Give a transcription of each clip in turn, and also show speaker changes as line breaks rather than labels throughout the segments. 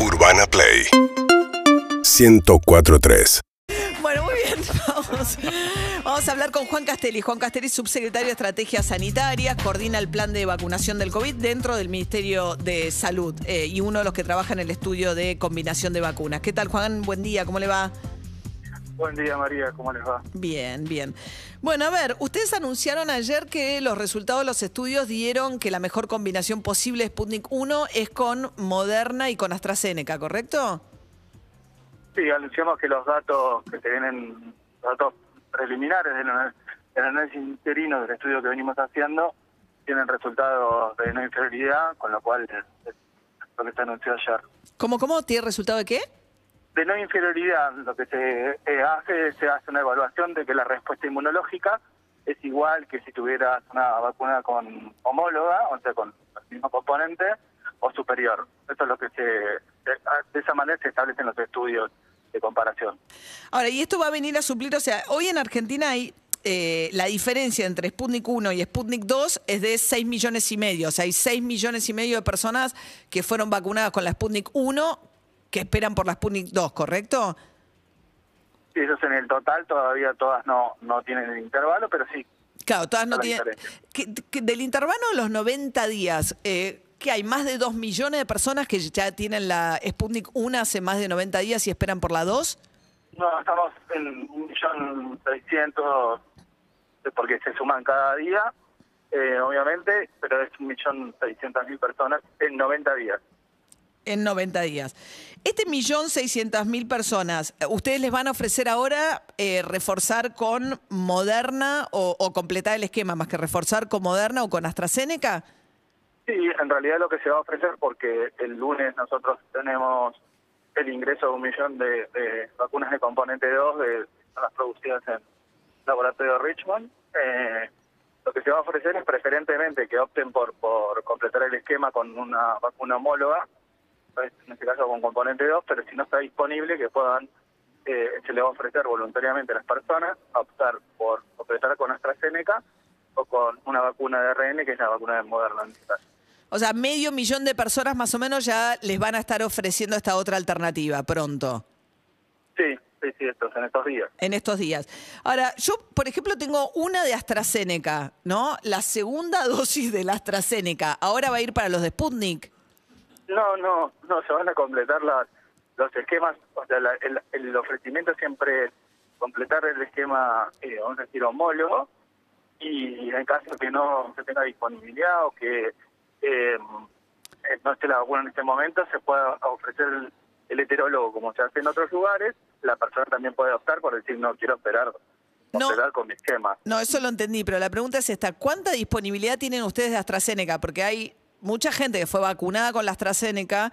Urbana Play 1043.
Bueno, muy bien, vamos. Vamos a hablar con Juan Castelli. Juan Castelli, subsecretario de Estrategias Sanitarias, coordina el plan de vacunación del COVID dentro del Ministerio de Salud eh, y uno de los que trabaja en el estudio de combinación de vacunas. ¿Qué tal, Juan? Buen día, ¿cómo le va?
Buen día, María, ¿cómo les va?
Bien, bien. Bueno, a ver, ustedes anunciaron ayer que los resultados de los estudios dieron que la mejor combinación posible de Sputnik 1 es con Moderna y con AstraZeneca, ¿correcto?
Sí, anunciamos que los datos que se vienen, los datos preliminares del, del análisis interino del estudio que venimos haciendo, tienen resultados de no inferioridad, con lo cual es lo que se anunció ayer.
¿Cómo, cómo? ¿Tiene resultado de qué?
De no inferioridad, lo que se eh, hace, se hace una evaluación de que la respuesta inmunológica es igual que si tuvieras una vacuna con homóloga, o sea, con el mismo componente, o superior. Eso es lo que se, de, esa manera se establecen los estudios de comparación.
Ahora, y esto va a venir a suplir, o sea, hoy en Argentina hay eh, la diferencia entre Sputnik 1 y Sputnik 2 es de 6 millones y medio. O sea, hay 6 millones y medio de personas que fueron vacunadas con la Sputnik 1 que esperan por la Sputnik 2, ¿correcto?
Sí, eso es en el total, todavía todas no, no tienen el intervalo, pero sí.
Claro, todas no tienen... que- que del intervalo de los 90 días, eh, que hay más de 2 millones de personas que ya tienen la Sputnik 1 hace más de 90 días y esperan por la 2.
No, estamos en un millón seiscientos, porque se suman cada día, eh, obviamente, pero es un millón seiscientas mil personas en 90 días.
En 90 días. Este millón seiscientas mil personas, ¿ustedes les van a ofrecer ahora eh, reforzar con Moderna o, completar el esquema, más que reforzar con Moderna o con AstraZeneca?
Sí, en realidad lo que se va a ofrecer, porque el lunes nosotros tenemos el ingreso de un millón de, vacunas de componente 2 de las producidas en laboratorio de Richmond. Eh, lo que se va a ofrecer es preferentemente que opten por, por completar el esquema con una vacuna homóloga, en este caso con componente 2, pero si no está disponible que puedan, eh, se le va a ofrecer voluntariamente a las personas a optar por completar con AstraZeneca o con una vacuna de ARN que es la vacuna de Moderna en este caso.
O sea, medio millón de personas más o menos ya les van a estar ofreciendo esta otra alternativa pronto.
Sí, sí, sí, estos, en estos días.
en estos días. Ahora, yo, por ejemplo, tengo una de AstraZeneca, ¿no? La segunda dosis de la AstraZeneca. Ahora va a ir para los de Sputnik.
No, no, no, se van a completar las, los esquemas, o sea, la- el, el ofrecimiento siempre es completar el esquema, eh, vamos a decir, homólogo, y en caso que no se tenga disponibilidad o que eh, no esté la vacuna en este momento, se pueda ofrecer el, el heterólogo como se hace en otros lugares, la persona también puede optar por decir, no, quiero esperar,
No.
con mi esquema.
No, eso lo entendí, pero la pregunta es esta. ¿Cuánta disponibilidad tienen ustedes de AstraZeneca? Porque hay mucha gente que fue vacunada con la AstraZeneca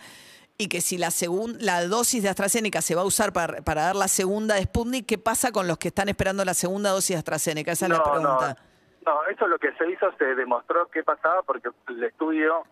y que si la, segun- la dosis de AstraZeneca se va a usar para, para dar la segunda de Sputnik, ¿qué pasa con los que están esperando la segunda dosis de AstraZeneca? Esa es la pregunta.
No, no, eso lo que se hizo, se demostró qué pasaba porque el estudio,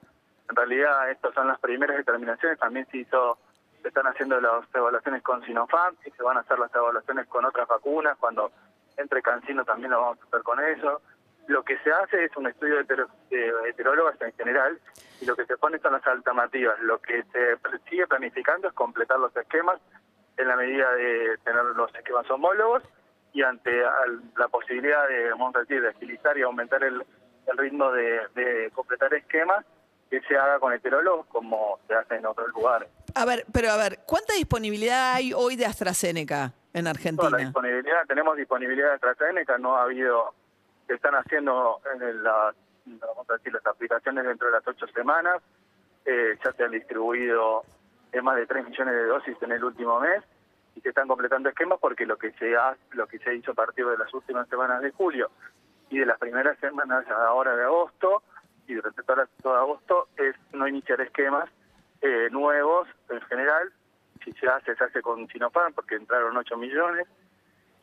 en realidad, estas son las primeras determinaciones, también se hizo, se están haciendo las evaluaciones con Sinopharm y se van a hacer las evaluaciones con otras vacunas, cuando entre Cancino también lo vamos a hacer con eso. Lo que se hace es un estudio de, hetero- de heterólogas en general y lo que se pone son las alternativas. Lo que se sigue planificando es completar los esquemas en la medida de tener los esquemas homólogos y ante al- la posibilidad de, vamos a decir, de agilizar y aumentar el, el ritmo de, de completar esquemas, que se haga con heterólogos como se hace en otros lugares.
A ver, pero a ver, ¿cuánta disponibilidad hay hoy de AstraZeneca en
Toda la
Argentina?
disponibilidad, tenemos disponibilidad de AstraZeneca, no ha habido, se están haciendo en el- la- vamos a decir, las aplicaciones dentro de las ocho semanas, eh, ya se han distribuido más de 3 millones de dosis en el último mes y se están completando esquemas porque lo que se ha, lo que se hizo a partir de las últimas semanas de julio y de las primeras semanas ahora de agosto y durante toda, todo agosto es no iniciar esquemas eh, nuevos en general. Si se hace, se hace con Sinopharm porque entraron 8 millones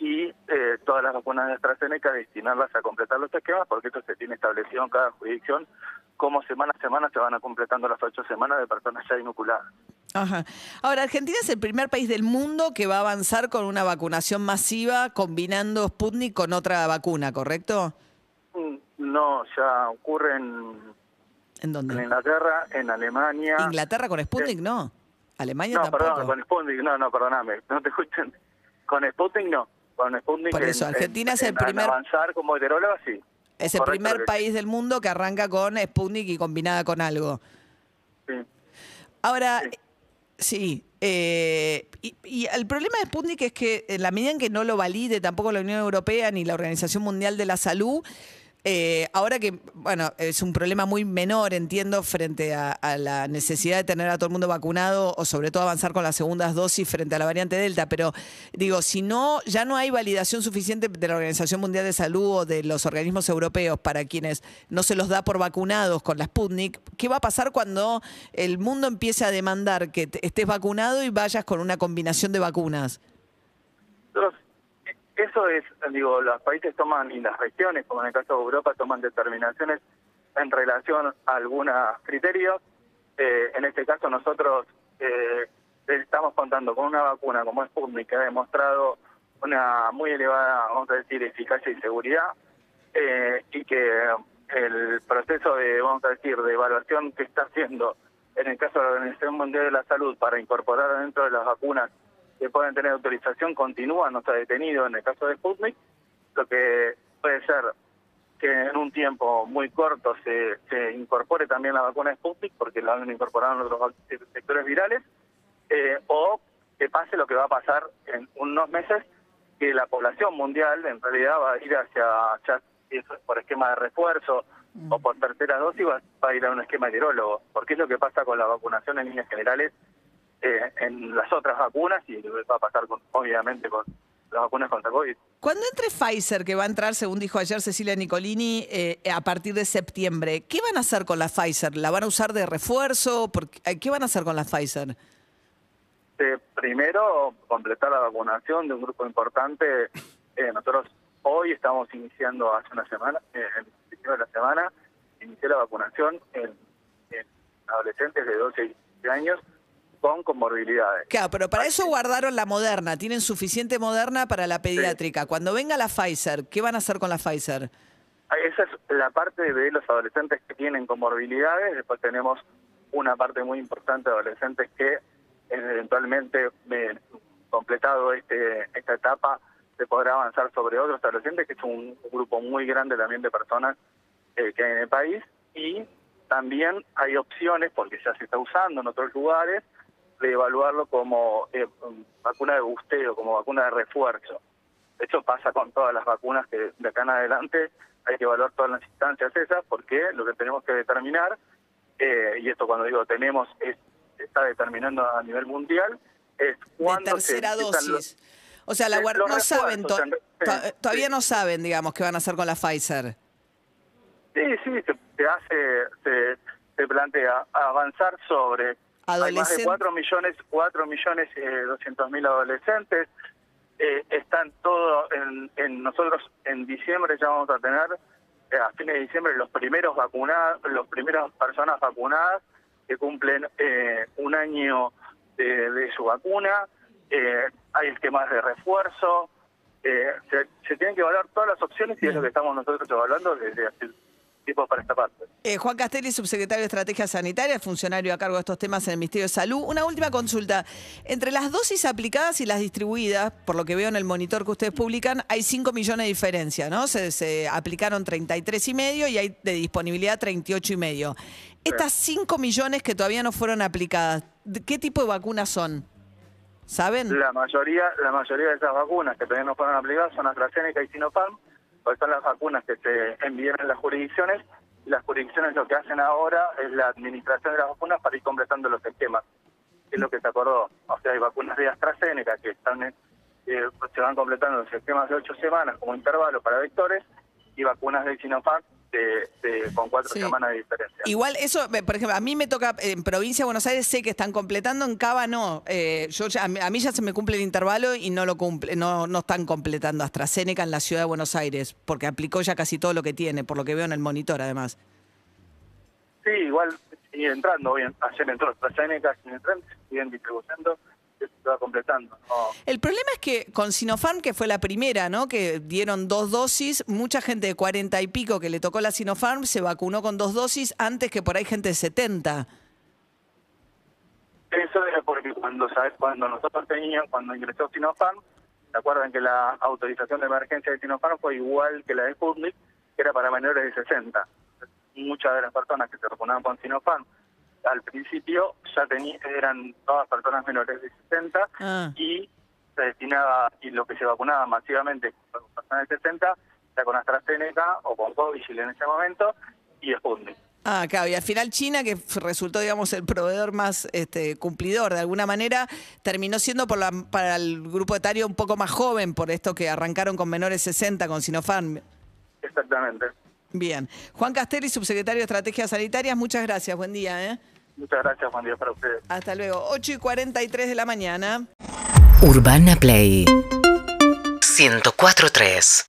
y eh, todas las vacunas de AstraZeneca destinarlas a completar los esquemas porque esto se tiene establecido en cada jurisdicción cómo semana a semana se van a completando las ocho semanas de personas ya inoculadas.
Ajá. Ahora, Argentina es el primer país del mundo que va a avanzar con una vacunación masiva combinando Sputnik con otra vacuna, ¿correcto?
Mm, No, ya ocurre en,
¿En
en
dónde?
Inglaterra, en Alemania.
Inglaterra con Sputnik, no. Alemania
no,
tampoco.
perdón, con Sputnik, no, no, perdóname, no te escuchen. Con Sputnik no, con Sputnik
Por eso,
en-
Argentina
en-
es el primer-
avanzar como heteróloga, sí.
es el
Correcto,
primer país del mundo que arranca con Sputnik y combinada con algo.
Sí.
Ahora,
Sí.
sí. eh, y, y el problema de Sputnik es que en la medida en que no lo valide tampoco la Unión Europea ni la Organización Mundial de la Salud, eh, ahora que, bueno, es un problema muy menor, entiendo, frente a, la necesidad de tener a todo el mundo vacunado o sobre todo avanzar con las segundas dosis frente a la variante Delta, pero digo, si no, ya no hay validación suficiente de la Organización Mundial de Salud o de los organismos europeos para quienes no se los da por vacunados con la Sputnik, ¿qué va a pasar cuando el mundo empiece a demandar que estés vacunado y vayas con una combinación de vacunas?
Eso es, digo, los países toman, y las regiones, como en el caso de Europa, toman determinaciones en relación a algunos criterios. Eh, en este caso nosotros eh, estamos contando con una vacuna como Sputnik que ha demostrado una muy elevada, vamos a decir, eficacia y seguridad, eh, y que el proceso de, vamos a decir, de evaluación que está haciendo en el caso de la Organización Mundial de la Salud para incorporar dentro de las vacunas que pueden tener autorización continúa, no está detenido en el caso de Sputnik, lo que puede ser que en un tiempo muy corto se, se incorpore también la vacuna Sputnik, porque la han incorporado en otros sectores virales, eh, o que pase lo que va a pasar en unos meses, que la población mundial en realidad va a ir hacia, ya, por esquema de refuerzo o por tercera dosis, va, a ir a un esquema heterólogo, porque es lo que pasa con la vacunación en líneas generales eh, en las otras vacunas y va a pasar con, obviamente con las vacunas contra COVID.
Cuando entre Pfizer, que va a entrar, según dijo ayer Cecilia Nicolini, eh, a partir de septiembre, ¿qué van a hacer con la Pfizer? ¿La van a usar de refuerzo? ¿Por qué, ¿Qué van a hacer con la Pfizer?
Eh, primero, completar la vacunación de un grupo importante. Eh, nosotros hoy estamos iniciando, hace una semana, eh, el principio de la semana, inicié la vacunación en, en adolescentes de 12 y 15 años con comorbilidades.
Claro, pero para eso guardaron la moderna. Tienen suficiente moderna para la pediátrica. Cuando venga la Pfizer, ¿qué van a hacer con la Pfizer?
Esa es la parte de los adolescentes que tienen comorbilidades. Después tenemos una parte muy importante de adolescentes que eventualmente, eh, completado este esta etapa, se podrá avanzar sobre otros adolescentes, que es un grupo muy grande también de personas eh, que hay en el país. Y también hay opciones, porque ya se está usando en otros lugares, de evaluarlo como eh, vacuna de busteo, como vacuna de refuerzo. De hecho, pasa con todas las vacunas que de acá en adelante hay que evaluar todas las instancias esas, porque lo que tenemos que determinar, eh, y esto cuando digo tenemos, es está determinando a nivel mundial, es
De
cuándo
tercera
se empiezan
dosis.
los-
O sea, la guar-
los
no saben, to- to- todavía no saben, digamos, qué van a hacer con la Pfizer.
Sí, sí, se, se hace, se, se plantea avanzar sobre hay más de
Adolescente.
4 millones, 4 millones eh, 200 mil adolescentes. Eh, están todos en, en nosotros en diciembre ya vamos a tener eh, a fines de diciembre los primeros vacunados, los primeras personas vacunadas que cumplen eh, un año de, de su vacuna. Eh, hay esquemas de refuerzo. Eh, se, se tienen que evaluar todas las opciones y es lo que estamos nosotros evaluando desde hace tiempo para esta parte.
Eh, Juan Castelli, subsecretario de Estrategia Sanitaria, funcionario a cargo de estos temas en el Ministerio de Salud. Una última consulta. Entre las dosis aplicadas y las distribuidas, por lo que veo en el monitor que ustedes publican, hay 5 millones de diferencia, ¿no? Se, se aplicaron 33 y medio y hay de disponibilidad 38 y medio. Estas 5 millones que todavía no fueron aplicadas, ¿de ¿qué tipo de vacunas son? ¿Saben?
La mayoría, la mayoría de esas vacunas que todavía no fueron aplicadas son AstraZeneca y Sinopharm, pues son las vacunas que se envían en las jurisdicciones las jurisdicciones lo que hacen ahora es la administración de las vacunas para ir completando los esquemas. Es lo que se acordó. O sea, hay vacunas de AstraZeneca que están en- eh, se van completando los esquemas de ocho semanas como intervalo para vectores y vacunas de Sinopharm de, de- con cuatro
Sí.
semanas de diferencia.
Igual eso, por ejemplo, a mí me toca, en provincia de Buenos Aires sé que están completando, en Cava no. Eh, yo ya- a, mí, ya se me cumple el intervalo y no lo cumple, no, no están completando AstraZeneca en la ciudad de Buenos Aires, porque aplicó ya casi todo lo que tiene, por lo que veo en el monitor además.
Sí, igual sigue entrando. Hoy, ayer entró AstraZeneca, sigue entrando, siguen distribuyendo, se va completando. No,
El problema es que con Sinopharm, que fue la primera, ¿no? Que dieron dos dosis, mucha gente de 40 y pico que le tocó la Sinopharm se vacunó con dos dosis antes que por ahí gente de 70.
Eso era porque cuando ¿sabes? cuando nosotros teníamos, cuando ingresó Sinopharm, ¿se acuerdan que la autorización de emergencia de Sinopharm fue igual que la de Sputnik, que era para menores de 60? Muchas de las personas que se vacunaban con Sinopharm al principio ya tenía, eran todas personas menores de 60
Ah.
y se destinaba, y lo que se vacunaba masivamente con personas de 60 era con AstraZeneca o con Covishield en ese momento y Sputnik.
Ah, claro, y al final China, que resultó, digamos, el proveedor más este, cumplidor de alguna manera, terminó siendo por la, para el grupo etario un poco más joven, por esto que arrancaron con menores 60 con Sinopharm.
Exactamente.
Bien. Juan Castelli, subsecretario de Estrategias Sanitarias, muchas gracias. Buen día, ¿eh?
Muchas gracias, buen día para ustedes.
Hasta luego. 8 y 43 de la mañana.
Urbana Play 104.3